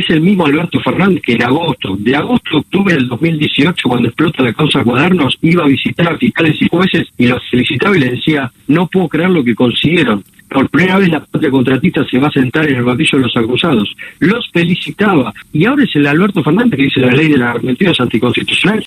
es el mismo Alberto Fernández que en agosto, de agosto a octubre del 2018, cuando explota la causa Cuadernos, iba a visitar a fiscales y jueces y los felicitaba y les decía, no puedo creer lo que consiguieron. Por primera vez la patria contratista se va a sentar en el banquillo de los acusados. Los felicitaba. Y ahora es el Alberto Fernández que dice la ley de las mentiras anticonstitucionales.